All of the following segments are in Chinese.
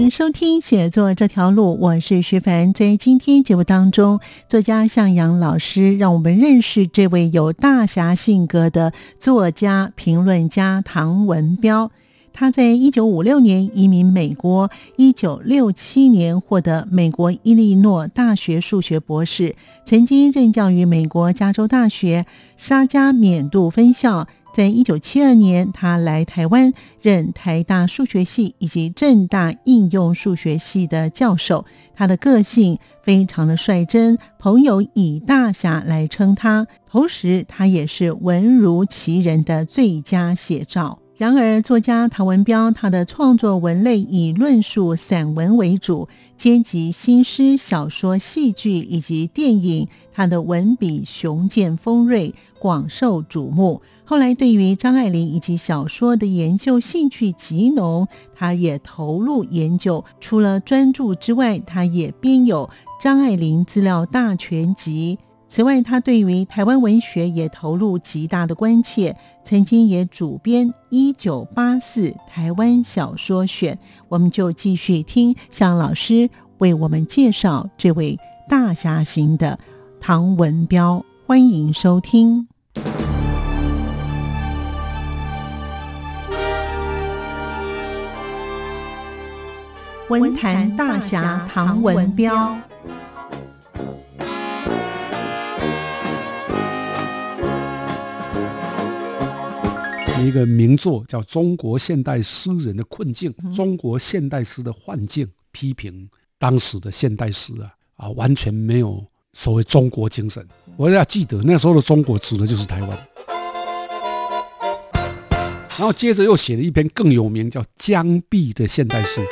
迎收听《写作这条路》，我是徐凡。在今天节目当中，作家向阳老师让我们认识这位有大侠性格的作家、评论家唐文彪。他在一九五六年移民美国，一九六七年获得美国伊利诺大学数学博士，曾经任教于美国加州大学沙加缅度分校。在一九七二年，他来台湾任台大数学系以及正大应用数学系的教授。他的个性非常的率真，朋友以大侠来称他。同时，他也是文如其人的最佳写照。然而，作家唐文彪他的创作文类以论述散文为主，兼及新诗、小说、戏剧以及电影。他的文笔雄健锋锐，广受瞩目。后来，对于张爱玲以及小说的研究兴趣极浓，他也投入研究。除了专著之外，他也编有《张爱玲资料大全集》。此外，他对于台湾文学也投入极大的关切，曾经也主编《一九八四台湾小说选》。我们就继续听向老师为我们介绍这位大侠型的唐文彪，欢迎收听。文坛大侠唐文彪。一个名作叫《中国现代诗人的困境》，中国现代诗的幻境，批评当时的现代诗啊啊，完全没有所谓中国精神。我要记得那时候的中国指的就是台湾。然后接着又写了一篇更有名叫《江碧》的现代诗。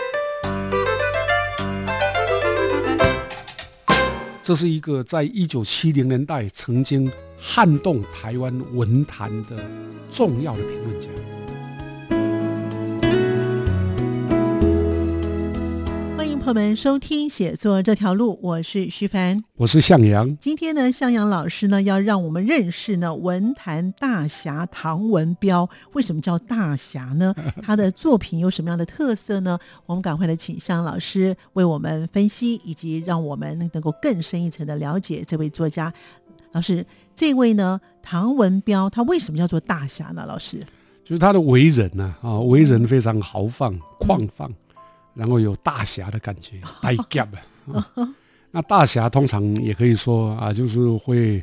这是一个在一九七零年代曾经撼动台湾文坛的重要的评论家。欢迎朋友们，收听写作这条路，我是徐凡，我是向阳。今天呢，向阳老师呢要让我们认识呢文坛大侠唐文彪。为什么叫大侠呢？他的作品有什么样的特色呢？我们赶快的请向阳老师为我们分析，以及让我们能够更深一层的了解这位作家。老师，这位呢唐文彪，他为什么叫做大侠呢？老师，就是他的为人呢啊，为人非常豪放旷放。然后有大侠的感觉，大侠啊。那大侠通常也可以说啊，就是会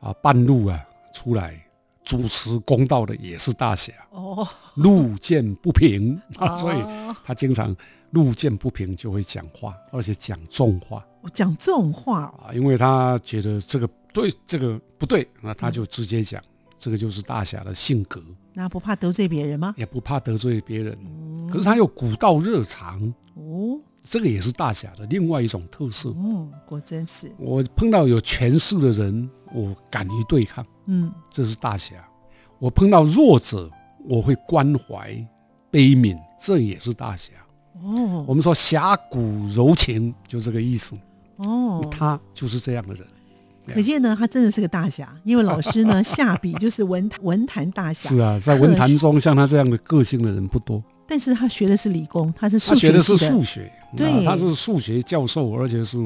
啊半路啊出来主持公道的，也是大侠。哦，路见不平 啊，所以他经常路见不平就会讲话，而且讲重话。讲重话啊，因为他觉得这个对，这个不对，那他就直接讲。这个就是大侠的性格。那不怕得罪别人吗？也不怕得罪别人。可是他又古道热肠哦，这个也是大侠的另外一种特色。嗯，果真是。我碰到有权势的人，我敢于对抗。嗯，这是大侠。我碰到弱者，我会关怀悲悯，这也是大侠。哦，我们说侠骨柔情，就这个意思。哦，他就是这样的人。可见呢，他真的是个大侠，因为老 师呢下笔就是文文坛大侠。是啊，在文坛中像他这样的个性的人不多。但是他学的是理工，他是他学的是数学，对，他是数学教授，而且是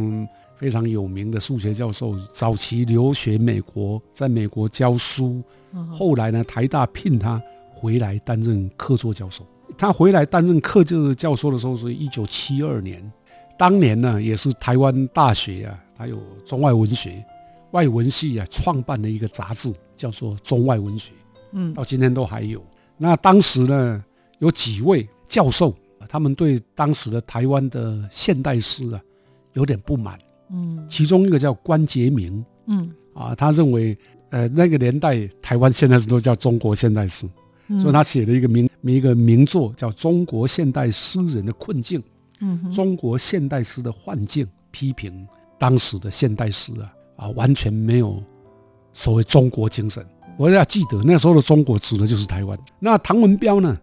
非常有名的数学教授。早期留学美国，在美国教书，后来呢，台大聘他回来担任客座教授。他回来担任客座教授的时候是一九七二年，当年呢也是台湾大学啊，他有中外文学。外文系啊，创办了一个杂志，叫做《中外文学》，嗯，到今天都还有。那当时呢，有几位教授，他们对当时的台湾的现代诗啊，有点不满，嗯，其中一个叫关杰明，嗯，啊，他认为呃，那个年代台湾现代诗都叫中国现代诗，所以他写了一个名一个名作叫《中国现代诗人的困境》，嗯，中国现代诗的幻境，批评当时的现代诗啊啊，完全没有所谓中国精神。我要记得那时候的中国指的就是台湾。那唐文彪呢？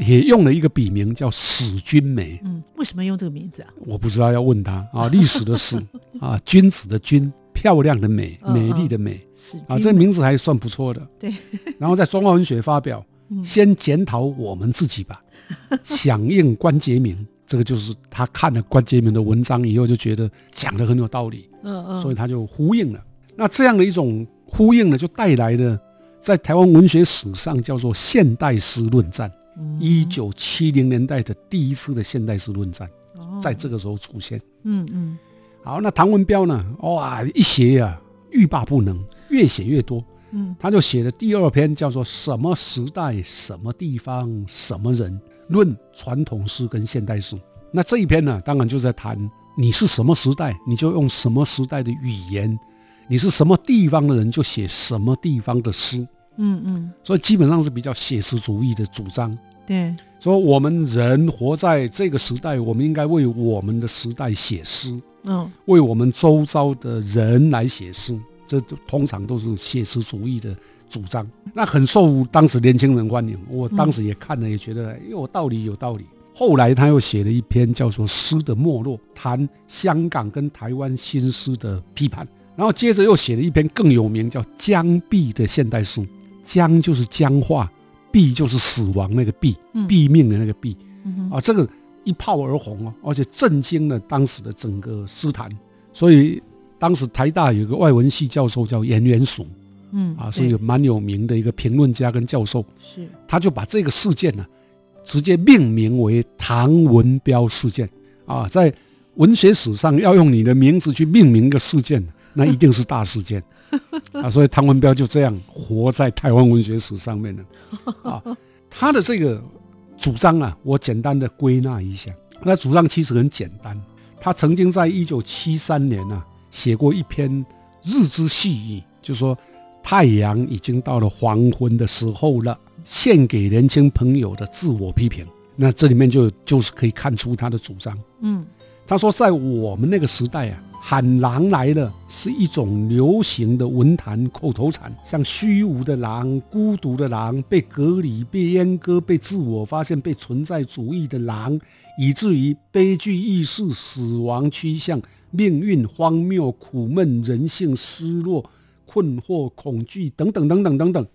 也用了一个笔名叫史君梅。嗯，为什么用这个名字啊？我不知道，要问他啊。历史的史 啊，君子的君，漂亮的美，美丽的美。是啊，这名字还算不错的。对。然后在中华文学发表，先检讨我们自己吧。响应关杰明，这个就是他看了关杰明的文章以后，就觉得讲的很有道理。嗯嗯。所以他就呼应了。那这样的一种呼应呢，就带来了在台湾文学史上叫做现代诗论战。一九七零年代的第一次的现代诗论战，在这个时候出现。嗯嗯，好，那唐文彪呢？哇，一写呀，欲罢不能，越写越多。嗯，他就写了第二篇，叫做《什么时代、什么地方、什么人论传统诗跟现代诗》。那这一篇呢，当然就在谈你是什么时代，你就用什么时代的语言；你是什么地方的人，就写什么地方的诗。嗯嗯，所以基本上是比较写实主义的主张。对，说我们人活在这个时代，我们应该为我们的时代写诗，嗯，为我们周遭的人来写诗，这通常都是写实主义的主张。那很受当时年轻人欢迎，我当时也看了，也觉得有道理，有道理。后来他又写了一篇叫做《诗的没落》，谈香港跟台湾新诗的批判。然后接着又写了一篇更有名，叫《僵壁的现代诗》，僵就是僵化。毙就是死亡那个毙，毙命的那个毙啊，这个一炮而红哦，而且震惊了当时的整个诗坛。所以当时台大有个外文系教授叫严元曙，嗯啊，是一个蛮有名的一个评论家跟教授。是，他就把这个事件呢，直接命名为唐文彪事件啊，在文学史上要用你的名字去命名一个事件，那一定是大事件。啊，所以唐文彪就这样活在台湾文学史上面了。啊，他的这个主张啊，我简单的归纳一下。那主张其实很简单，他曾经在一九七三年呢写过一篇《日之细语》，就说太阳已经到了黄昏的时候了，献给年轻朋友的自我批评。那这里面就就是可以看出他的主张。嗯，他说在我们那个时代啊。喊狼来了是一种流行的文坛口头禅，像虚无的狼、孤独的狼、被隔离、被阉割、被自我发现、被存在主义的狼，以至于悲剧意识、死亡趋向、命运荒谬、苦闷、人性失落、困惑、恐惧等等等等等等，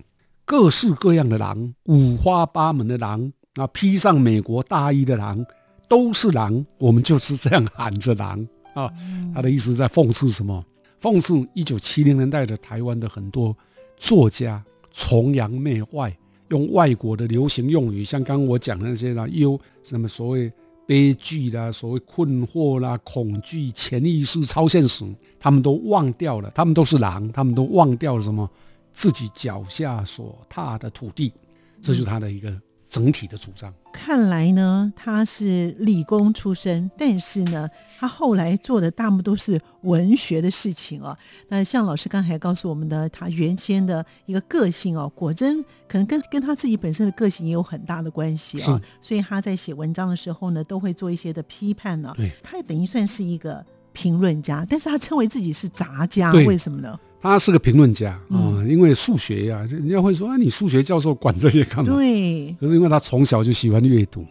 各式各样的狼，五花八门的狼啊，披上美国大衣的狼，都是狼，我们就是这样喊着狼。啊，他的意思在讽刺什么？讽刺一九七零年代的台湾的很多作家崇洋媚外，用外国的流行用语，像刚刚我讲的那些啦，忧什么所谓悲剧啦，所谓困惑啦，恐惧、潜意识、超现实，他们都忘掉了，他们都是狼，他们都忘掉了什么？自己脚下所踏的土地，这就是他的一个。整体的主张，看来呢，他是理工出身，但是呢，他后来做的大部分都是文学的事情哦。那像老师刚才告诉我们的，他原先的一个个性哦，果真可能跟跟他自己本身的个性也有很大的关系哦。所以他在写文章的时候呢，都会做一些的批判呢。对，他也等于算是一个评论家，但是他称为自己是杂家，为什么呢？他是个评论家啊，因为数学呀，人家会说啊，你数学教授管这些干嘛？对。可是因为他从小就喜欢阅读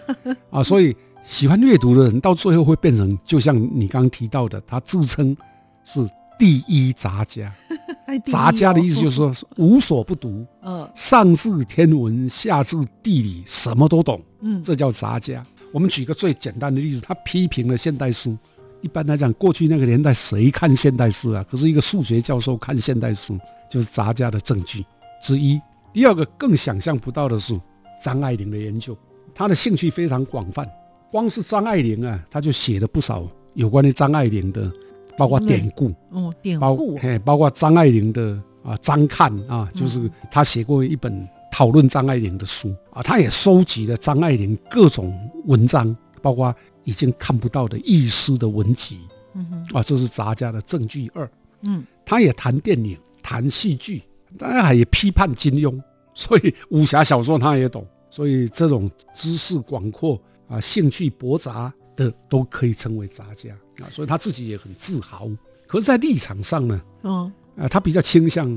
啊，所以喜欢阅读的人到最后会变成，就像你刚刚提到的，他自称是第一杂家。杂家的意思就是说无所不读，嗯，上至天文，下至地理，什么都懂，嗯，这叫杂家。我们举个最简单的例子，他批评了现代诗。一般来讲，过去那个年代谁看现代诗啊？可是一个数学教授看现代诗，就是杂家的证据之一。第二个更想象不到的是张爱玲的研究，她的兴趣非常广泛。光是张爱玲啊，他就写了不少有关于张爱玲的，包括典故，哦，典故，嘿，包括张爱玲的啊，张看啊，就是他写过一本讨论张爱玲的书啊，他也收集了张爱玲各种文章，包括。已经看不到的意思的文集，嗯哼，啊，这是杂家的证据二。嗯，他也谈电影，谈戏剧，当然也批判金庸，所以武侠小说他也懂，所以这种知识广阔啊，兴趣博杂的都可以称为杂家。啊，所以他自己也很自豪。可是，在立场上呢，嗯，啊，他比较倾向，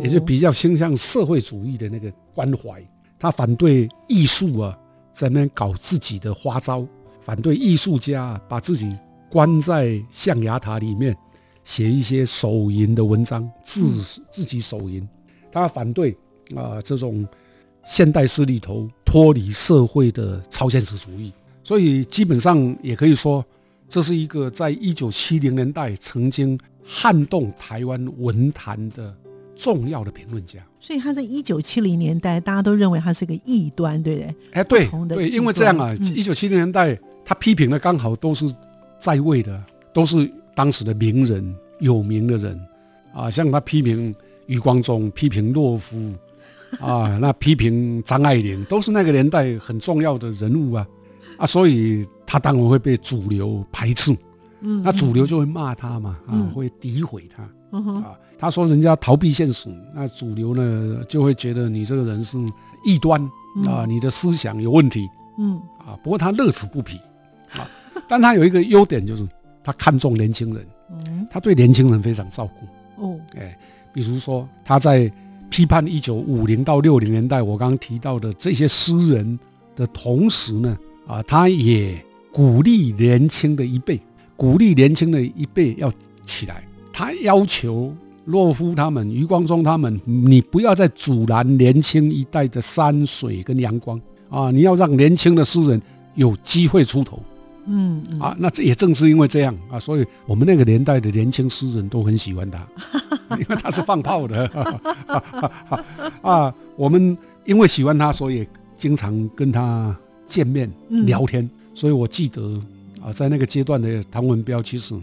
也就比较倾向社会主义的那个关怀，他反对艺术啊，在那搞自己的花招，反对艺术家把自己关在象牙塔里面。写一些手淫的文章，自自己手淫，他反对啊这种现代诗里头脱离社会的超现实主义，所以基本上也可以说，这是一个在一九七零年代曾经撼动台湾文坛的重要的评论家。所以他在一九七零年代，大家都认为他是个异端，对不对？哎，对对，因为这样啊，一九七零年代他批评的刚好都是在位的，都是。当时的名人、有名的人，啊，像他批评余光中、批评洛夫，啊，那批评张爱玲，都是那个年代很重要的人物啊，啊，所以他当然会被主流排斥，嗯，那主流就会骂他嘛，啊，会诋毁他，啊，他说人家逃避现实，那主流呢就会觉得你这个人是异端啊，你的思想有问题，嗯，啊，不过他乐此不疲，啊，但他有一个优点就是。他看重年轻人，他对年轻人非常照顾。哦，哎，比如说他在批判一九五零到六零年代我刚刚提到的这些诗人的同时呢，啊，他也鼓励年轻的一辈，鼓励年轻的一辈要起来。他要求洛夫他们、余光中他们，你不要再阻拦年轻一代的山水跟阳光啊，你要让年轻的诗人有机会出头。嗯啊，那这也正是因为这样啊，所以我们那个年代的年轻诗人都很喜欢他，因为他是放炮的啊。我们因为喜欢他，所以经常跟他见面聊天。所以我记得啊，在那个阶段的唐文彪，其实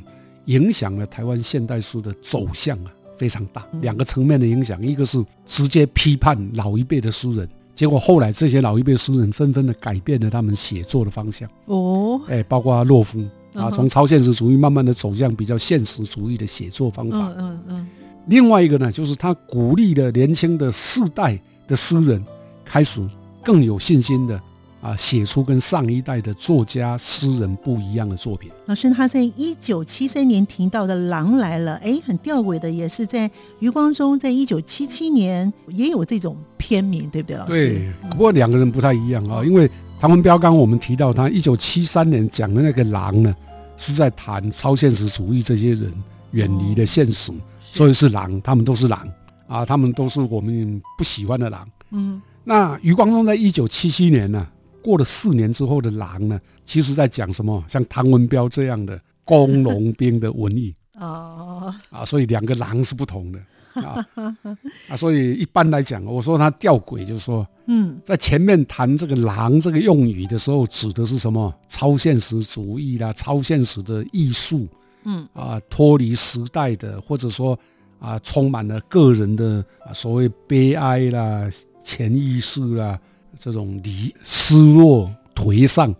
影响了台湾现代诗的走向啊，非常大。两个层面的影响，一个是直接批判老一辈的诗人。结果后来这些老一辈诗人纷纷的改变了他们写作的方向哦，哎，包括洛夫啊，从超现实主义慢慢的走向比较现实主义的写作方法。嗯嗯嗯。另外一个呢，就是他鼓励了年轻的世代的诗人开始更有信心的。啊，写出跟上一代的作家诗人不一样的作品。老师，他在一九七三年听到的《狼来了》，哎，很吊诡的，也是在余光中在一九七七年也有这种片名，对不对，老师？对，不过两个人不太一样啊，因为唐文彪刚我们提到他一九七三年讲的那个狼呢，是在谈超现实主义这些人远离的现实，所以是狼，他们都是狼啊，他们都是我们不喜欢的狼。嗯，那余光中在一九七七年呢？过了四年之后的狼呢，其实在讲什么？像唐文彪这样的工农兵的文艺 哦啊，所以两个狼是不同的啊 啊，所以一般来讲，我说他吊诡，就是说，嗯，在前面谈这个狼这个用语的时候，指的是什么？超现实主义啦，超现实的艺术，嗯啊，脱离时代的，或者说啊，充满了个人的啊，所谓悲哀啦、潜意识啦。这种离失落颓丧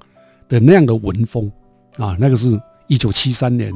的那样的文风啊，那个是一九七三年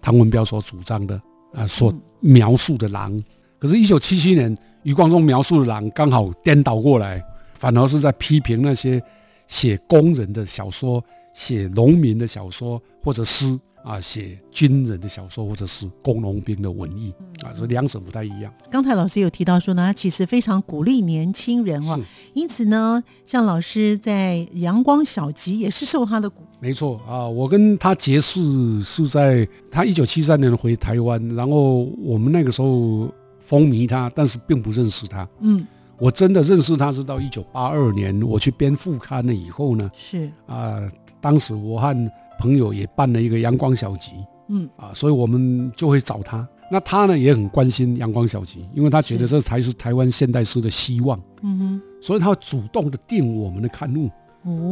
唐文彪所主张的啊，所描述的狼。可是，一九七七年余光中描述的狼刚好颠倒过来，反而是在批评那些写工人的小说、写农民的小说或者诗。啊，写军人的小说或者是工农兵的文艺啊，所以两者不太一样。刚才老师有提到说呢，他其实非常鼓励年轻人哦，因此呢，像老师在《阳光小集》也是受他的鼓。没错啊，我跟他结识是在他一九七三年回台湾，然后我们那个时候风靡他，但是并不认识他。嗯，我真的认识他是到一九八二年我去编副刊了以后呢。是啊，当时我和朋友也办了一个阳光小集，嗯。啊，所以我们就会找他。那他呢也很关心阳光小集，因为他觉得这才是台湾现代诗的希望，嗯哼，所以他主动的订我们的刊物，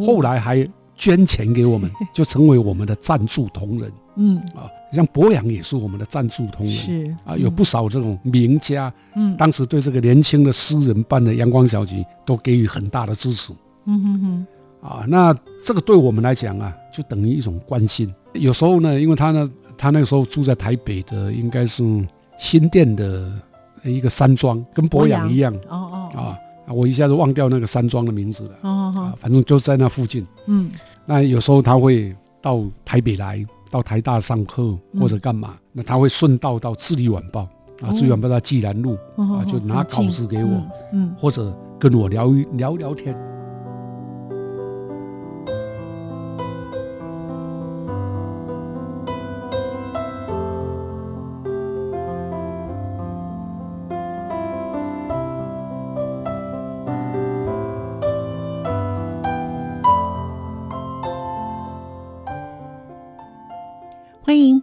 后来还捐钱给我们，就成为我们的赞助同仁，嗯。啊，像博洋也是我们的赞助同仁，是。啊，有不少这种名家，嗯，当时对这个年轻的诗人办的阳光小集都给予很大的支持，嗯哼哼。啊，那这个对我们来讲啊，就等于一种关心。有时候呢，因为他呢，他那个时候住在台北的，应该是新店的一个山庄，跟博洋一样。哦哦啊，我一下子忘掉那个山庄的名字了。哦哦，反正就在那附近。嗯，那有时候他会到台北来，到台大上课或者干嘛，那他会顺道到《智利晚报》啊，《智利晚报》在济南路啊，就拿稿子给我，嗯，或者跟我聊一聊聊天。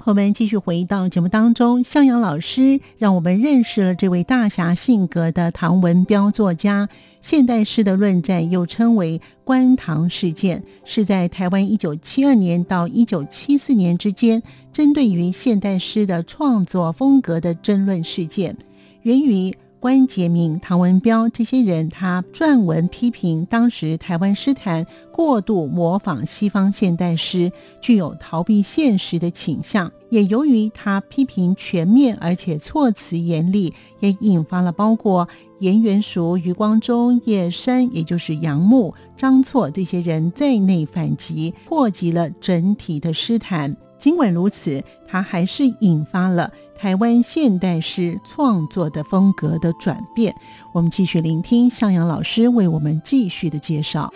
我们继续回到节目当中，向阳老师让我们认识了这位大侠性格的唐文彪作家。现代诗的论战又称为观唐事件，是在台湾一九七二年到一九七四年之间，针对于现代诗的创作风格的争论事件，源于。关杰明、唐文彪这些人，他撰文批评当时台湾诗坛过度模仿西方现代诗，具有逃避现实的倾向。也由于他批评全面，而且措辞严厉，也引发了包括严元淑、余光中、叶山，也就是杨牧、张错这些人在内反击，破及了整体的诗坛。尽管如此，他还是引发了。台湾现代诗创作的风格的转变，我们继续聆听向阳老师为我们继续的介绍。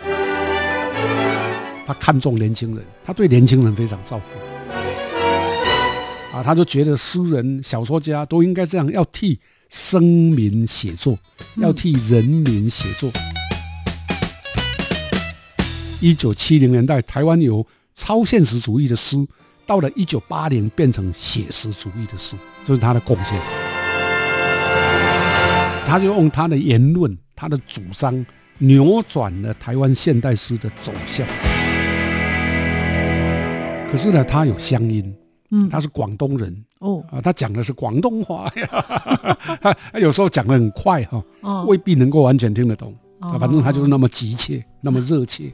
他看重年轻人，他对年轻人非常照顾。啊，他就觉得诗人、小说家都应该这样，要替生民写作，要替人民写作。一九七零年代，台湾有超现实主义的诗。到了一九八零，变成写实主义的诗，这是他的贡献。他就用他的言论、他的主张，扭转了台湾现代诗的走向。可是呢，他有乡音，嗯，他是广东人。哦，啊，他讲的是广东话。呀，他有时候讲的很快哈，未必能够完全听得懂，啊，反正他就是那么急切，那么热切。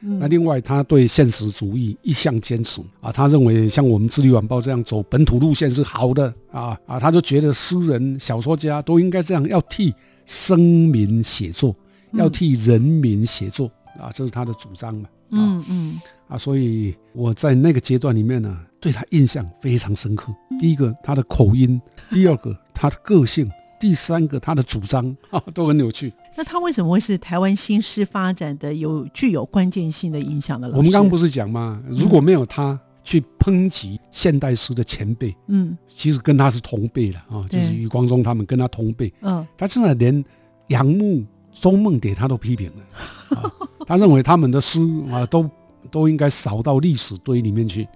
那另外，他对现实主义一向坚持啊，他认为像我们《智利晚报》这样走本土路线是好的啊啊，他就觉得诗人、小说家都应该这样，要替生民写作，要替人民写作啊，这是他的主张嘛。嗯嗯啊，所以我在那个阶段里面呢，对他印象非常深刻。第一个，他的口音；第二个，他的个性；第三个，他的主张 啊，都很有趣。那他为什么会是台湾新诗发展的有具有关键性的影响的？我们刚刚不是讲吗？如果没有他去抨击现代诗的前辈，嗯，其实跟他是同辈的啊，就是余光中他们跟他同辈，嗯，他真的连杨牧、周梦蝶他都批评了，他认为他们的诗啊都都应该扫到历史堆里面去。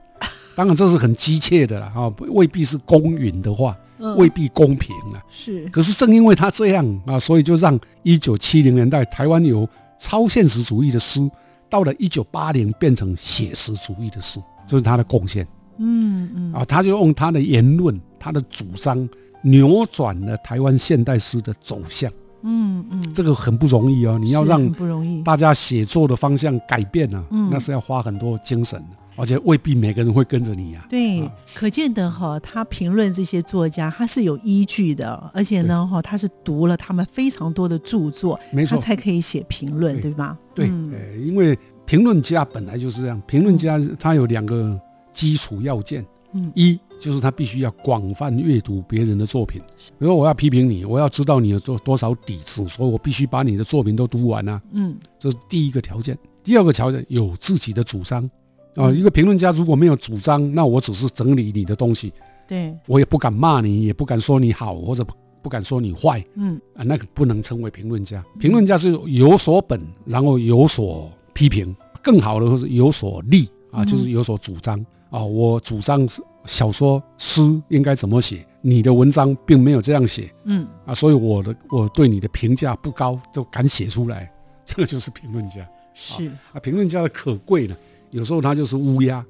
当然这是很机切的了啊，未必是公允的话。未必公平啊！是，可是正因为他这样啊，所以就让一九七零年代台湾有超现实主义的诗，到了一九八零变成写实主义的诗，这是他的贡献。嗯嗯，啊，他就用他的言论、他的主张，扭转了台湾现代诗的走向。嗯嗯，这个很不容易哦，你要让不容易，大家写作的方向改变啊，那是要花很多精神的。而且未必每个人会跟着你呀。对，可见的哈，他评论这些作家，他是有依据的，而且呢哈，他是读了他们非常多的著作，没错，他才可以写评论，对吧？对，呃，因为评论家本来就是这样，评论家他有两个基础要件，嗯，一就是他必须要广泛阅读别人的作品，比如我要批评你，我要知道你有多多少底子，所以我必须把你的作品都读完啊，嗯，这是第一个条件。第二个条件有自己的主张。啊，一个评论家如果没有主张，那我只是整理你的东西，对我也不敢骂你，也不敢说你好，或者不不敢说你坏，嗯啊，那个不能称为评论家。评论家是有所本，然后有所批评，更好的是有所立啊，就是有所主张啊。我主张小说诗应该怎么写，你的文章并没有这样写，嗯啊，所以我的我对你的评价不高，就敢写出来，这个就是评论家。是啊，评论家的可贵呢。有时候它就是乌鸦，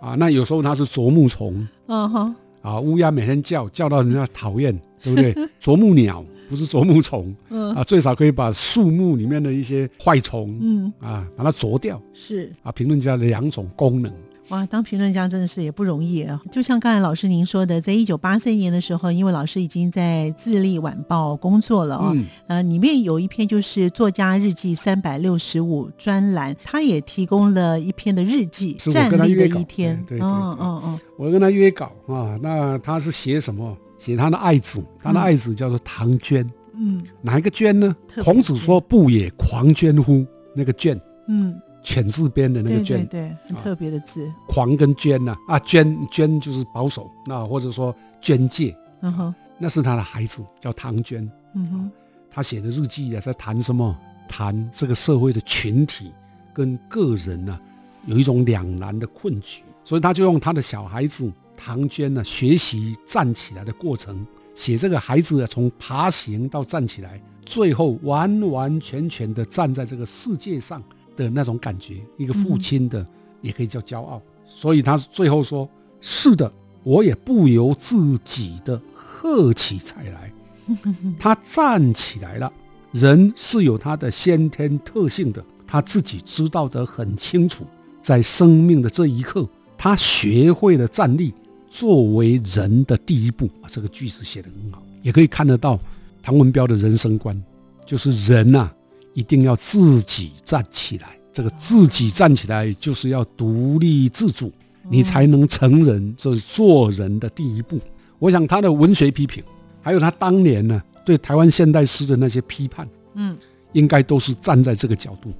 啊，那有时候它是啄木虫，嗯哼，啊，乌鸦每天叫叫到人家讨厌，对不对？啄木鸟不是啄木虫，嗯，啊，最少可以把树木里面的一些坏虫，嗯，啊，把它啄掉。是。啊，评论家的两种功能。哇，当评论家真的是也不容易啊！就像刚才老师您说的，在一九八三年的时候，因为老师已经在《自立晚报》工作了哦，呃，里面有一篇就是作家日记三百六十五专栏，他也提供了一篇的日记，站立的一天，对对对，嗯嗯嗯，我跟他约稿啊，那他是写什么？写他的爱子，他的爱子叫做唐娟，嗯，哪一个娟呢？孔子说不也，狂娟乎？那个娟，嗯。犬字边的那个娟，对，很特别的字。狂跟娟呢？啊，娟娟就是保守，那或者说娟介，嗯哼，那是他的孩子，叫唐娟。嗯哼，他写的日记啊，在谈什么？谈这个社会的群体跟个人呢，有一种两难的困局。所以他就用他的小孩子唐娟呢，学习站起来的过程，写这个孩子啊，从爬行到站起来，最后完完全全的站在这个世界上。的那种感觉，一个父亲的也可以叫骄傲，所以他最后说：“是的，我也不由自己的喝起彩来。”他站起来了。人是有他的先天特性的，他自己知道得很清楚。在生命的这一刻，他学会了站立，作为人的第一步。这个句子写得很好，也可以看得到唐文彪的人生观，就是人呐。一定要自己站起来，这个自己站起来就是要独立自主，你才能成人，这是做人的第一步。我想他的文学批评，还有他当年呢对台湾现代诗的那些批判，嗯，应该都是站在这个角度，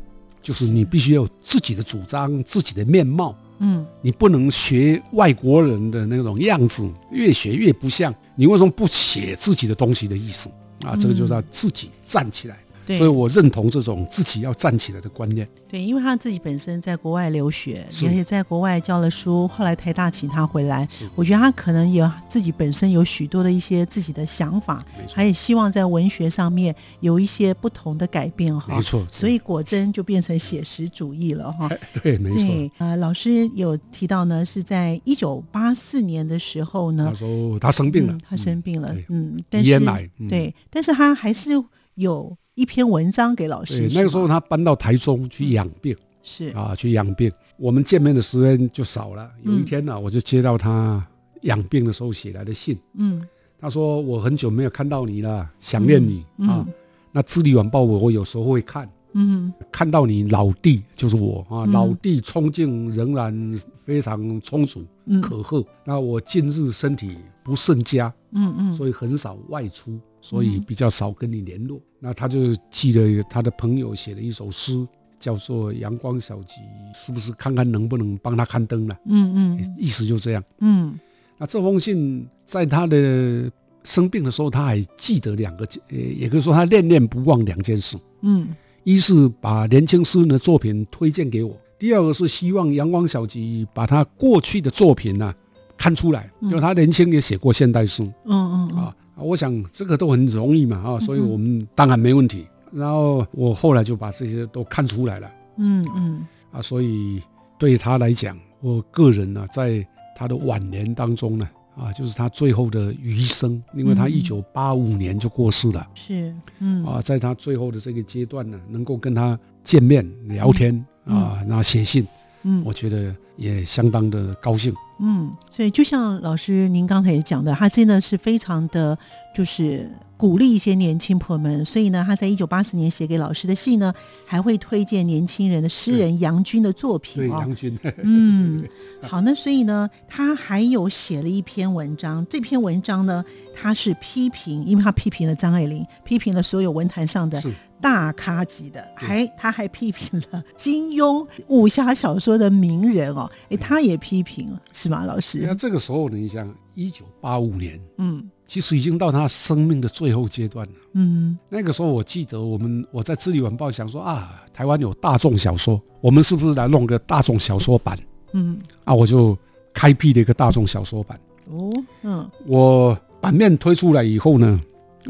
就是你必须要有自己的主张、自己的面貌，嗯，你不能学外国人的那种样子，越学越不像。你为什么不写自己的东西的意思啊？这个就是要自己站起来。所以我认同这种自己要站起来的观念。对，因为他自己本身在国外留学，而且在国外教了书，后来台大请他回来，我觉得他可能有自己本身有许多的一些自己的想法，他也希望在文学上面有一些不同的改变哈。没错，所以果真就变成写实主义了哈。对，没错。呃，老师有提到呢，是在一九八四年的时候呢，他说他生病了，他生病了，嗯，但是对，但是他还是有。一篇文章给老师。对，那个时候他搬到台中去养病，是啊，去养病。我们见面的时间就少了。有一天呢，我就接到他养病的时候写来的信。嗯，他说我很久没有看到你了，想念你啊。那《智利晚报》我我有时候会看，嗯，看到你老弟就是我啊，老弟冲劲仍然非常充足，可贺。那我近日身体不甚佳，嗯嗯，所以很少外出。所以比较少跟你联络，那他就记得他的朋友写了一首诗，叫做《阳光小集》，是不是看看能不能帮他刊登了？嗯嗯，意思就这样。嗯，那这封信在他的生病的时候，他还记得两个，呃，也可以说他念念不忘两件事。嗯，一是把年轻诗人的作品推荐给我，第二个是希望《阳光小集》把他过去的作品呢看出来，就他年轻也写过现代诗。嗯嗯啊。我想这个都很容易嘛，啊，所以我们当然没问题。然后我后来就把这些都看出来了，嗯嗯，啊，所以对他来讲，我个人呢，在他的晚年当中呢，啊，就是他最后的余生，因为他一九八五年就过世了，是，嗯，啊，在他最后的这个阶段呢，能够跟他见面聊天啊，然后写信，嗯，我觉得也相当的高兴。嗯，所以就像老师您刚才也讲的，他真的是非常的，就是鼓励一些年轻朋友们。所以呢，他在一九八四年写给老师的信呢，还会推荐年轻人的诗人杨军的作品对，杨军。嗯，好，那所以呢，他还有写了一篇文章。这篇文章呢，他是批评，因为他批评了张爱玲，批评了所有文坛上的。大咖级的，还他还批评了 金庸武侠小说的名人哦，哎，他也批评了，是吗，老师？那这个时候呢，你想，一九八五年，嗯，其实已经到他生命的最后阶段了，嗯，那个时候我记得我们我在《智利晚报》想说啊，台湾有大众小说，我们是不是来弄个大众小说版？嗯，啊，我就开辟了一个大众小说版。哦，嗯，我版面推出来以后呢，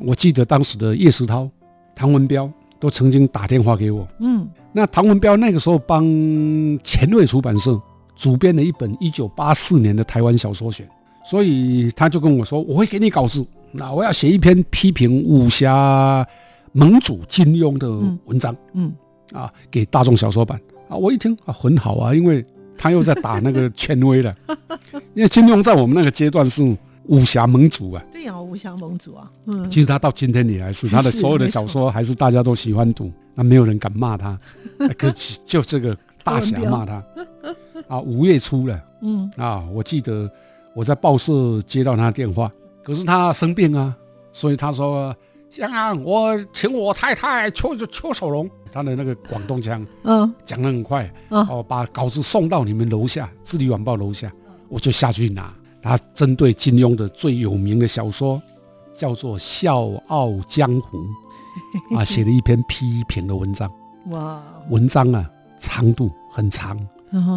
我记得当时的叶石涛、唐文彪。都曾经打电话给我，嗯，那唐文彪那个时候帮前卫出版社主编了一本一九八四年的台湾小说选，所以他就跟我说，我会给你稿子，那我要写一篇批评武侠盟主金庸的文章，嗯，啊，给大众小说版。啊，我一听啊，很好啊，因为他又在打那个 权威了。因为金庸在我们那个阶段是武侠盟主啊。对呀，武侠盟主啊。嗯。其实他到今天也还是他的所有的小说还是大家都喜欢读，那没有人敢骂他。可就这个大侠骂他 啊！五月初了，嗯啊，我记得我在报社接到他的电话，可是他生病啊，所以他说。江安，我请我太太邱邱守龙，他的那个广东腔，嗯，讲得很快，哦，把稿子送到你们楼下《智利晚报》楼下，我就下去拿。他针对金庸的最有名的小说，叫做《笑傲江湖》，啊，写了一篇批评的文章。哇，文章啊，长度很长，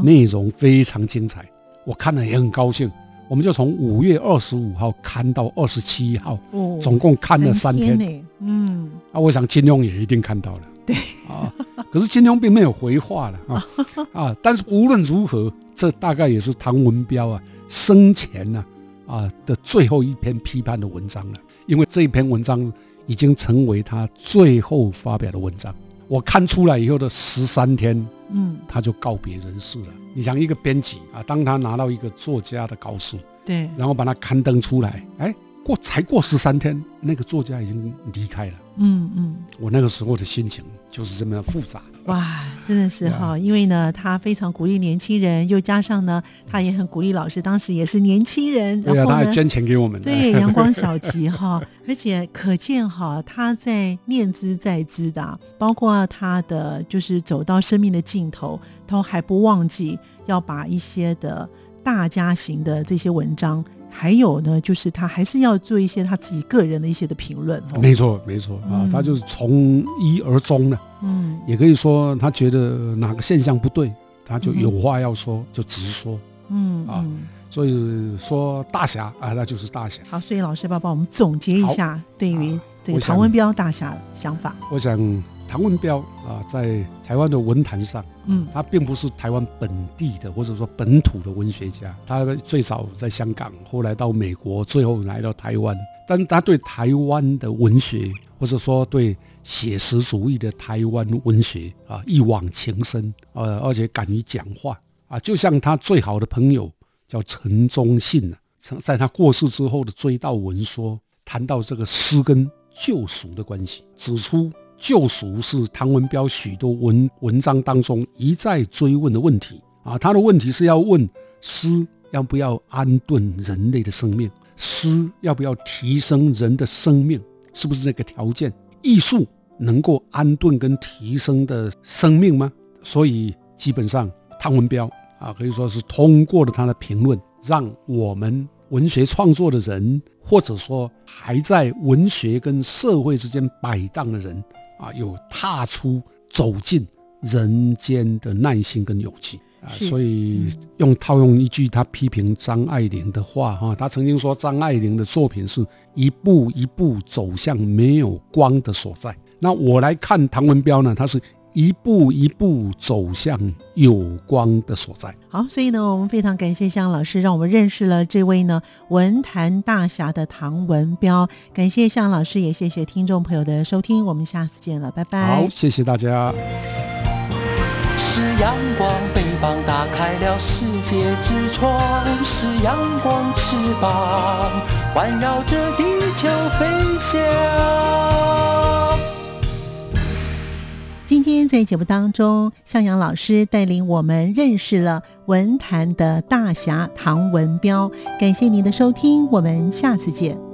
内容非常精彩，我看了也很高兴。我们就从五月二十五号看到二十七号，哦，总共看了三天，嗯，啊，我想金庸也一定看到了，对，啊，可是金庸并没有回话了啊，啊，但是无论如何，这大概也是唐文彪啊生前呢啊的最后一篇批判的文章了，因为这一篇文章已经成为他最后发表的文章。我看出来以后的十三天。嗯，他就告别人世了。你想一个编辑啊，当他拿到一个作家的稿子，对，然后把它刊登出来，哎，过才过十三天，那个作家已经离开了。嗯嗯，我那个时候的心情就是这么复杂。哇，真的是哈，因为呢，他非常鼓励年轻人，又加上呢，他也很鼓励老师，当时也是年轻人，对啊，他还捐钱给我们，对，阳光小吉哈，而且可见哈，他在念兹在兹的，包括他的就是走到生命的尽头，都还不忘记要把一些的大家型的这些文章。还有呢，就是他还是要做一些他自己个人的一些的评论。没错，没错啊，他就是从一而终的。嗯，也可以说他觉得哪个现象不对，他就有话要说，就直说。嗯啊，所以说大侠啊，那就是大侠。好，所以老师要帮我们总结一下对于这个唐文彪大侠的想法。我想。唐文彪啊，在台湾的文坛上，嗯，他并不是台湾本地的或者说本土的文学家，他最早在香港，后来到美国，最后来到台湾。但他对台湾的文学，或者说对写实主义的台湾文学啊，一往情深，呃，而且敢于讲话啊，就像他最好的朋友叫陈忠信呢，曾在他过世之后的追悼文说，谈到这个诗跟救赎的关系，指出。救赎是唐文彪许多文文章当中一再追问的问题啊，他的问题是要问诗要不要安顿人类的生命，诗要不要提升人的生命，是不是这个条件？艺术能够安顿跟提升的生命吗？所以基本上唐文彪啊，可以说是通过了他的评论，让我们文学创作的人，或者说还在文学跟社会之间摆荡的人。啊，有踏出走进人间的耐心跟勇气啊，所以用套用一句他批评张爱玲的话哈，他曾经说张爱玲的作品是一步一步走向没有光的所在。那我来看唐文彪呢，他是。一步一步走向有光的所在。好，所以呢，我们非常感谢向老师，让我们认识了这位呢文坛大侠的唐文彪。感谢向老师，也谢谢听众朋友的收听，我们下次见了，拜拜。好，谢谢大家。是阳光，翅膀打开了世界之窗；是阳光，翅膀环绕着地球飞翔。今天在节目当中，向阳老师带领我们认识了文坛的大侠唐文彪。感谢您的收听，我们下次见。